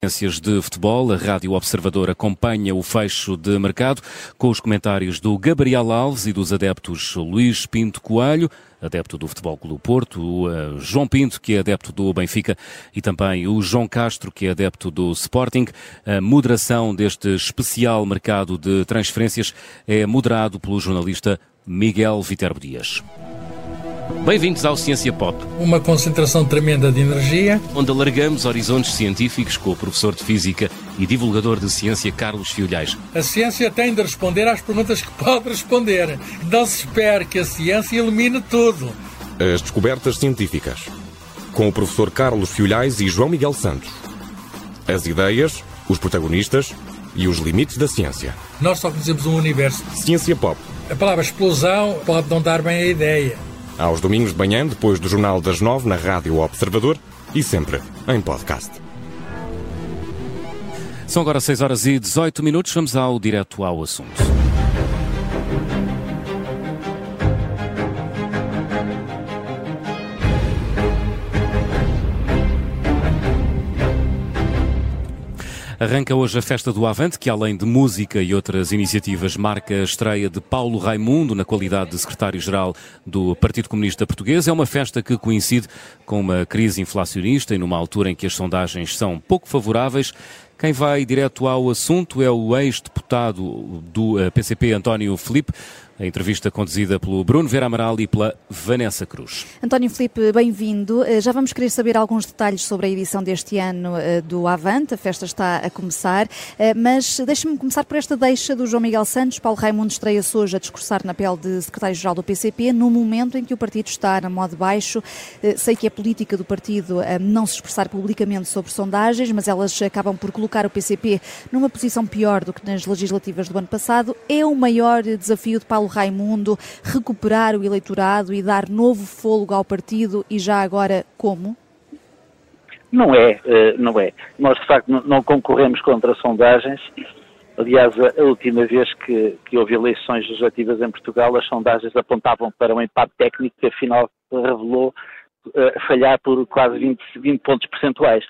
Ciências de futebol, a Rádio Observador acompanha o fecho de mercado com os comentários do Gabriel Alves e dos adeptos Luís Pinto Coelho, adepto do Futebol Clube Porto, o João Pinto, que é adepto do Benfica, e também o João Castro, que é adepto do Sporting. A moderação deste especial mercado de transferências é moderado pelo jornalista Miguel Viterbo Dias. Bem-vindos ao Ciência Pop. Uma concentração tremenda de energia. Onde alargamos horizontes científicos com o professor de Física e divulgador de ciência Carlos Fiolhais. A ciência tem de responder às perguntas que pode responder. Não se espere que a ciência ilumine tudo. As descobertas científicas. Com o professor Carlos Fiolhais e João Miguel Santos. As ideias, os protagonistas e os limites da ciência. Nós só conhecemos um universo. Ciência Pop. A palavra explosão pode não dar bem a ideia aos domingos de manhã, depois do Jornal das Nove, na Rádio Observador e sempre em podcast. São agora 6 horas e 18 minutos, vamos ao direto ao assunto. Arranca hoje a festa do Avante, que além de música e outras iniciativas, marca a estreia de Paulo Raimundo na qualidade de secretário-geral do Partido Comunista Português. É uma festa que coincide com uma crise inflacionista e numa altura em que as sondagens são pouco favoráveis. Quem vai direto ao assunto é o ex-deputado do PCP, eh, António Felipe. A entrevista conduzida pelo Bruno Vera Amaral e pela Vanessa Cruz. António Felipe, bem-vindo. Eh, já vamos querer saber alguns detalhes sobre a edição deste ano eh, do Avante. A festa está a começar, eh, mas deixe-me começar por esta deixa do João Miguel Santos. Paulo Raimundo estreia-se hoje a discursar na pele de secretário-geral do PCP, no momento em que o partido está na modo baixo. Sei que é política do partido não se expressar publicamente sobre sondagens, mas elas acabam por colocar o PCP numa posição pior do que nas legislativas do ano passado. É o maior desafio de Paulo Raimundo recuperar o eleitorado e dar novo fôlego ao partido e já agora como? Não é, eh, não é. Nós de facto não concorremos contra sondagens. Aliás, a última vez que, que houve eleições legislativas em Portugal, as sondagens apontavam para um empate técnico que afinal revelou uh, falhar por quase 20, 20 pontos percentuais.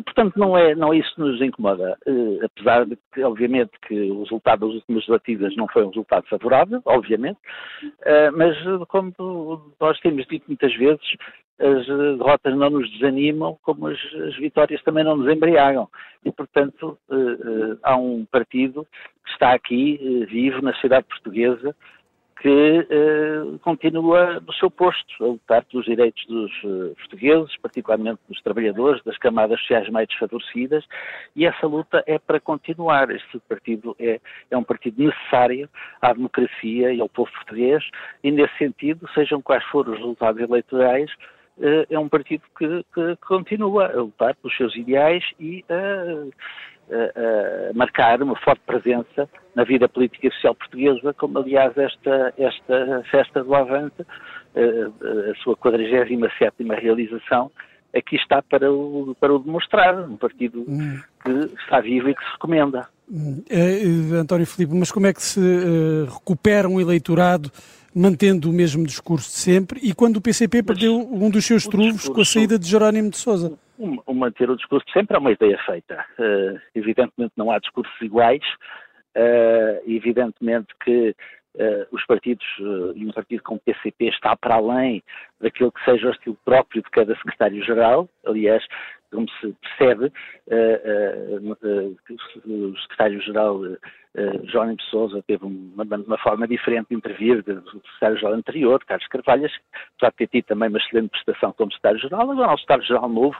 E, portanto, não é, não é isso que nos incomoda, uh, apesar de que, obviamente, que o resultado das últimas legislativas não foi um resultado favorável, obviamente, uh, mas como nós temos dito muitas vezes, as derrotas não nos desanimam, como as, as vitórias também não nos embriagam. E, portanto, uh, há um partido que está aqui, vivo, na cidade portuguesa, que uh, continua no seu posto, a lutar pelos direitos dos uh, portugueses, particularmente dos trabalhadores, das camadas sociais mais desfavorecidas, e essa luta é para continuar. Este partido é, é um partido necessário à democracia e ao povo português, e nesse sentido, sejam quais forem os resultados eleitorais, uh, é um partido que, que, continua a lutar pelos seus ideais e a a, marcar uma forte presença na vida política e social portuguesa, como aliás esta, esta festa do Avante, a, a sua 47 realização, aqui está para o, para o demonstrar, um partido hum. que está vivo e que se recomenda. Hum. Uh, António Filipe, mas como é que se uh, recupera um eleitorado mantendo o mesmo discurso de sempre e quando o PCP mas perdeu um dos seus trunfos com a saída de Jerónimo de Sousa? Manter o discurso sempre é uma ideia feita. Uh, evidentemente não há discursos iguais, uh, evidentemente que uh, os partidos, e um partido como o PCP está para além daquilo que seja o estilo próprio de cada secretário-geral, aliás, como se percebe, uh, uh, uh, o secretário-geral Jónimo Sousa teve uma, uma, forma diferente de intervir do secretário-geral anterior, Carlos Carvalhas, apesar de ter tido também uma excelente prestação como secretário-geral, agora o secretário-geral novo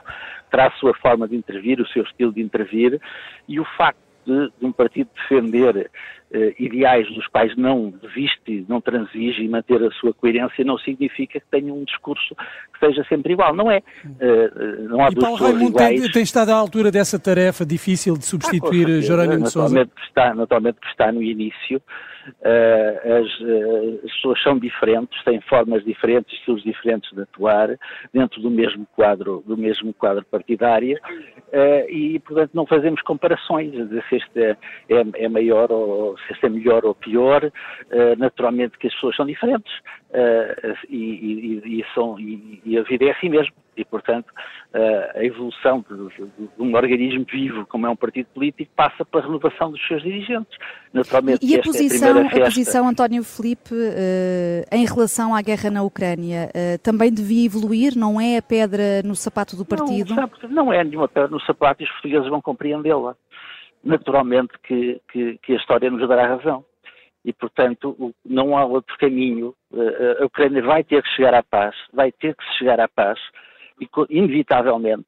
terá a sua forma de intervir, o seu estilo de intervir, e o facto de, de um partido defender uh, ideais dos quais não desiste, não transige e manter a sua coerência não significa que tenha um discurso que seja sempre igual. Não é. Uh, não há e Paulo Raimundo. Tem, tem, estado à altura dessa tarefa difícil de substituir ah, Jerónimo de Sousa? Naturalmente que está no início. As, uh, as, pessoas são diferentes, têm formas diferentes, estilos diferentes de atuar dentro do mesmo quadro, do mesmo quadro partidário uh, e, portanto, não fazemos comparações, se este é, é, é maior ou se este é melhor ou pior, naturalmente que as pessoas são diferentes e, e, e, são, e, a vida é assim mesmo. E, portanto, uh, a evolução de, um organismo vivo, como é um partido político, passa pela renovação dos seus dirigentes. Naturalmente, e a posição, é a, a, posição, António Felipe, uh, em relação à guerra na Ucrânia, uh, também devia evoluir? Não é a pedra no sapato do partido? Não, não é nenhuma pedra no sapato e os portugueses vão compreendê-la. Naturalmente que, que, que a história nos dará razão e, portanto, não há outro caminho. A Ucrânia vai ter que chegar à paz, vai ter que chegar à paz, e, inevitavelmente,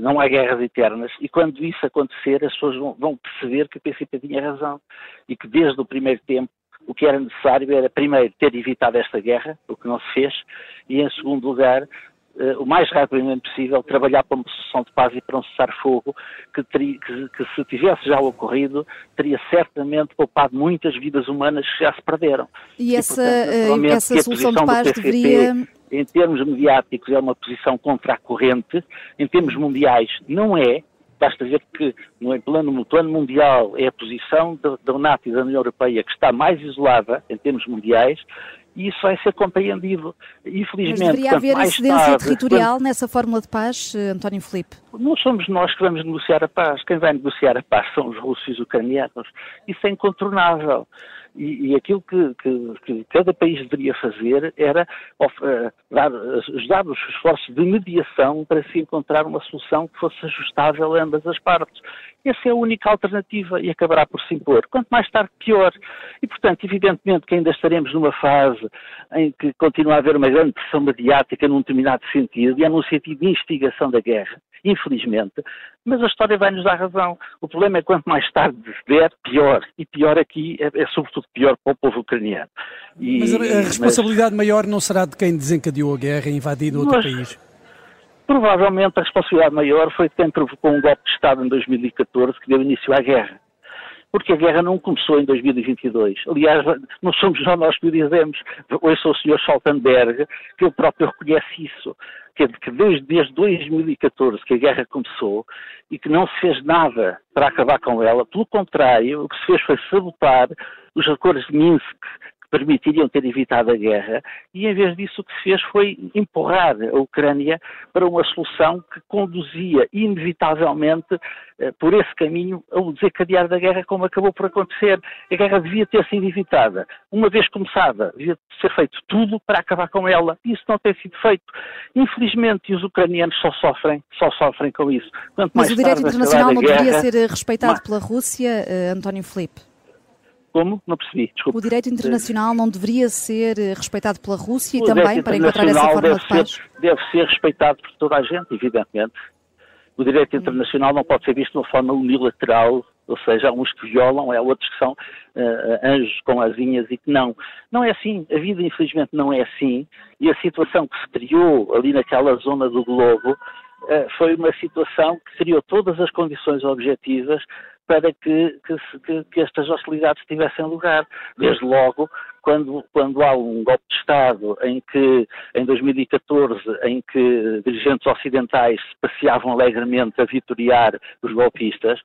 não há guerras eternas, e quando isso acontecer, as pessoas vão perceber que o PCP tinha razão, e que desde o primeiro tempo o que era necessário era, primeiro, ter evitado esta guerra, o que não se fez, e, em segundo lugar, uh, o mais rapidamente possível, trabalhar para uma solução de paz e para um cessar-fogo que, que, que, se tivesse já ocorrido, teria certamente poupado muitas vidas humanas que já se perderam. E, e essa, portanto, uh, essa solução de paz PCP, deveria... Em termos mediáticos é uma posição contra a corrente, em termos mundiais não é, Basta ver que no plano, no plano mundial é a posição da, da NATO e da União Europeia que está mais isolada em termos mundiais e isso vai ser compreendido. Infelizmente, Mas deveria haver incidência tarde, territorial quando... nessa fórmula de paz, eh, António Filipe? Não somos nós que vamos negociar a paz. Quem vai negociar a paz são os russos e os ucranianos. Isso é incontornável. E, e aquilo que, que, que, cada país deveria fazer era uh, dar, ajudar os esforços de mediação para se encontrar uma solução que fosse ajustável a ambas as partes. Essa é a única alternativa e acabará por se impor. Quanto mais tarde, pior. E, portanto, evidentemente que ainda estaremos numa fase em que continua a haver uma grande pressão mediática num determinado sentido, e é num sentido de instigação da guerra infelizmente, mas a história vai-nos dar razão. O problema é que quanto mais tarde se der, pior. E pior aqui é, é sobretudo pior para o povo ucraniano. E, mas a, a responsabilidade mas... maior não será de quem desencadeou a guerra e invadiu outro país? Provavelmente a responsabilidade maior foi de quem provocou um golpe de Estado em 2014 que deu início à guerra porque a guerra não começou em 2022. Aliás, não somos só nós que o dizemos. Ouça o Sr. Stoltenberg, que ele próprio reconhece isso, que, que desde, desde 2014 que a guerra começou e que não se fez nada para acabar com ela, pelo contrário, o que se fez foi sabotar os acordos de Minsk permitiriam ter evitado a guerra, e em vez disso o que se fez foi empurrar a Ucrânia para uma solução que conduzia inevitavelmente eh, por esse caminho ao desencadear da guerra, como acabou por acontecer. A guerra devia ter sido evitada. Uma vez começada, devia ser feito tudo para acabar com ela. Isso não tem sido feito. Infelizmente, os ucranianos só sofrem, só sofrem com isso. Quanto Mas o direito internacional não guerra, deveria ser respeitado mas... pela Rússia, uh, António Filipe? Como? Não percebi, desculpe. O direito internacional não deveria ser eh, respeitado pela Rússia o e também para encontrar essa forma de paz? Ser, deve ser respeitado por toda a gente, evidentemente. O direito internacional não pode ser visto de uma forma unilateral, ou seja, há uns que violam, há outros que são uh, anjos com asinhas e que não. Não é assim. A vida, infelizmente, não é assim. E a situação que se criou ali naquela zona do globo uh, foi uma situação que criou todas as condições objetivas para que, que, que, estas hostilidades tivessem lugar. Desde logo, quando, quando há um golpe de Estado em que, em 2014, em que dirigentes ocidentais se passeavam alegremente a vitoriar os golpistas,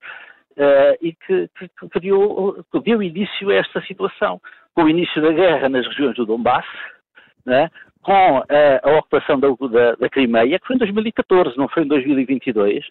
uh, e que, que, criou, que deu início a esta situação. Com o início da guerra nas regiões do Donbass, né, com a, a ocupação da, da, da Crimeia, que foi em 2014, não foi em 2022,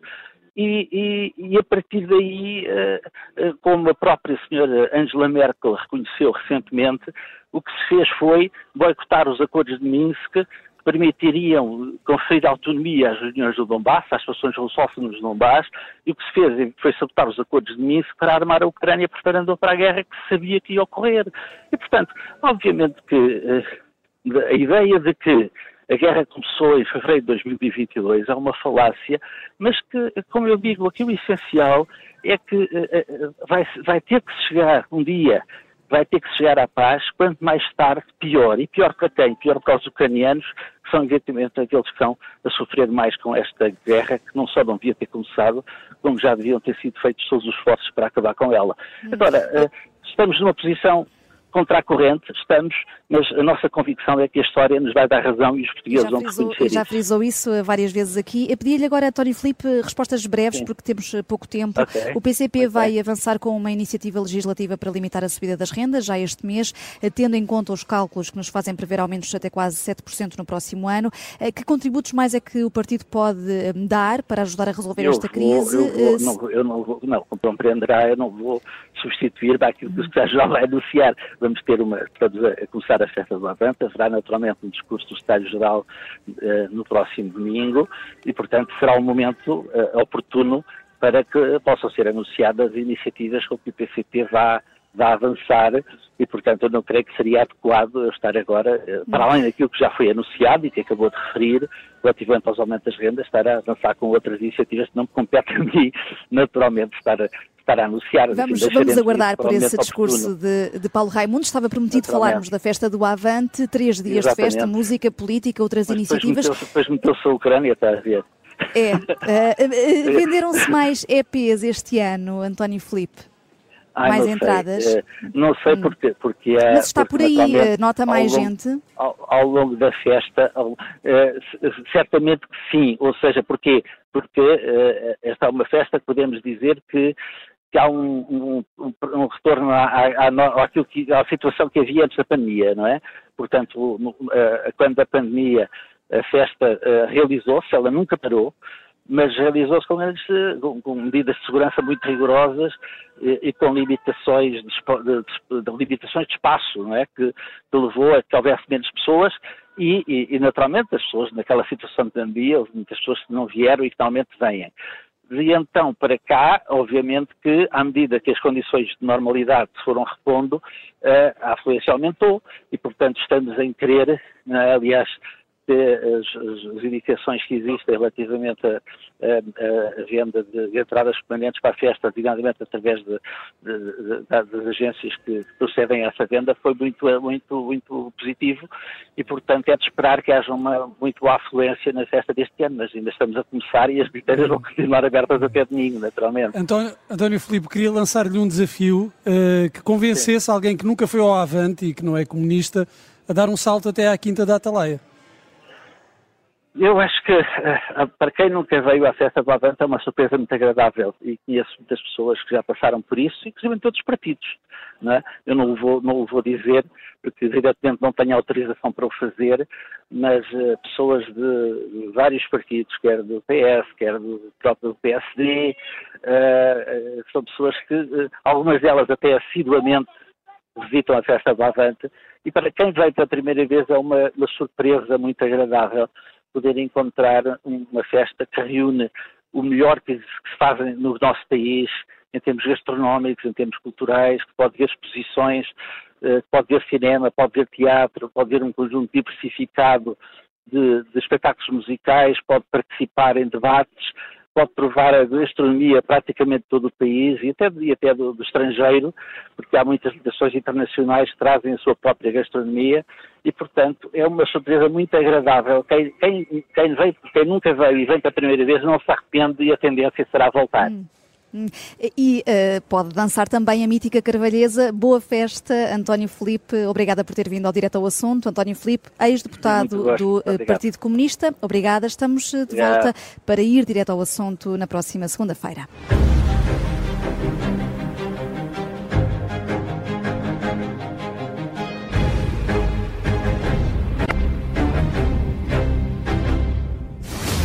e, e, e, a partir daí, eh, eh, como a própria senhora Angela Merkel reconheceu recentemente, o que se fez foi boicotar os acordos de Minsk que permitiriam conferir autonomia às regiões do Donbass, às fações russófonas do Donbass, e o que se fez foi sabotar os acordos de Minsk para armar a Ucrânia preparando para a guerra que se sabia que ia ocorrer. E, portanto, obviamente que eh, a ideia de que a guerra começou em fevereiro de 2022, é uma falácia, mas que, como eu digo, aqui o essencial é que uh, uh, vai, vai ter que chegar um dia, vai ter que chegar à paz, quanto mais tarde, pior. E pior para quem? Pior para os ucranianos, que são evidentemente aqueles que estão a sofrer mais com esta guerra, que não só não devia ter começado, como já deviam ter sido feitos todos os esforços para acabar com ela. Agora, uh, estamos numa posição contra a corrente, estamos, mas a nossa convicção é que a história nos vai dar razão e os portugueses já vão frisou, reconhecer já isso. frisou isso várias vezes aqui. Eu pedi-lhe agora, António Filipe, respostas breves, Sim. porque temos eh, pouco tempo. Ok, O PCP muito vai avançar com uma iniciativa legislativa para limitar a subida das rendas já este mês, eh, tendo em conta os cálculos que nos fazem prever aumentos até quase 7% no próximo ano. Eh, Que contributos mais é que o partido pode dar para ajudar a resolver Eu esta vou- crise? eu, vou, não, vou- eu não vou, não, compreenderá, eu não vou substituir para aquilo que o Secretário-Geral vai anunciar. Vamos ter uma, estamos a, começar a festa do Avante, haverá naturalmente um discurso do Secretário-Geral eh, no próximo domingo e, portanto, será um momento eh, oportuno para que possam ser anunciadas iniciativas com que o PCP vá, vá avançar e, portanto, eu não creio que seria adequado eu estar agora, eh, para além daquilo que já foi anunciado e que acabou de referir, relativamente aos aumentos das rendas, estar a avançar com outras iniciativas que não me compete a mim, naturalmente, estar a, a anunciar. Vamos, vamos aguardar por esse discurso de, de Paulo Raimundo. Estava prometido falarmos da festa do Avante, três dias de festa, Exatamente. música, política, outras Mas iniciativas. Depois meteu-se a Ucrânia, está a ver. É. eh, Venderam-se mais EPs este ano, António Filipe? Ai, Mais não sei, entradas? eh, não sei porque, porque é. Mas está por aí, nota mais longo- gente? Ao, ao longo da festa, ao- certamente que sim. Ou seja, porquê? Porque esta é uma festa que podemos dizer que, que há um, um- um- retorno à, à, à, àquilo que- à situação que havia antes da pandemia, não é? Portanto, no- eh, quando a pandemia, a festa eh, realizou-se, ela nunca parou, mas realizou-se com, com- com medidas de segurança muito rigorosas e, e com limitações de, de- de- limitações de espaço, não é? Que, que levou a que houvesse menos pessoas e, e- e, naturalmente as pessoas naquela situação de pandemia, muitas pessoas que não vieram e que finalmente vêm. De então para cá, obviamente que à medida que as condições de normalidade foram repondo, eh, a afluência aumentou e, portanto, estamos em querer, né, aliás, que as, as- indicações que existem relativamente à venda de, de entradas permanentes para a festa, designadamente através de, de- das agências que procedem a essa venda, foi muito, muito, muito positivo e, portanto, é de esperar que haja uma muito boa afluência na festa deste ano, mas ainda estamos a começar e as bilheteiras vão continuar abertas até domingo, naturalmente. António, António Filipe, queria lançar-lhe um desafio eh, que convencesse alguém que nunca foi ao Avante e que não é comunista a dar um salto até à Quinta da Atalaia. Eu acho que eh, para quem nunca veio à festa do Avante é uma surpresa muito agradável e conheço muitas pessoas que já passaram por isso, inclusive em todos os partidos. Não é? Eu não o, vou, não o vou dizer porque evidentemente não tenho autorização para o fazer, mas eh, pessoas de, vários partidos, quer do PS, quer do próprio PSD, eh, eh, são pessoas que, eh, algumas delas até assiduamente visitam a festa do Avante e para quem veio pela primeira vez é uma, uma surpresa muito agradável poder encontrar uma festa que reúne o melhor que se faz no nosso país, em termos gastronómicos, em termos culturais, que pode ver exposições, eh, pode ver cinema, pode ver teatro, pode ver um conjunto diversificado de, de espetáculos musicais, pode participar em debates, pode provar a gastronomia praticamente todo o país e até, e até do, do estrangeiro, porque há muitas delegações internacionais que trazem a sua própria gastronomia e, portanto, é uma surpresa muito agradável. Quem, quem, quem, veio, quem nunca veio e vem pela primeira vez não se arrepende e a tendência será voltar. Hum. Hum. E eh, pode dançar também a mítica carvalhesa. Boa festa, António Filipe. Obrigada por ter vindo ao Direto ao Assunto. António Filipe, ex-deputado do eh, Obrigado. Partido Comunista. Obrigada. Estamos eh, de Obrigado. volta para ir direto ao assunto na próxima segunda-feira.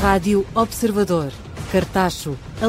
Rádio Observador. Cartacho, a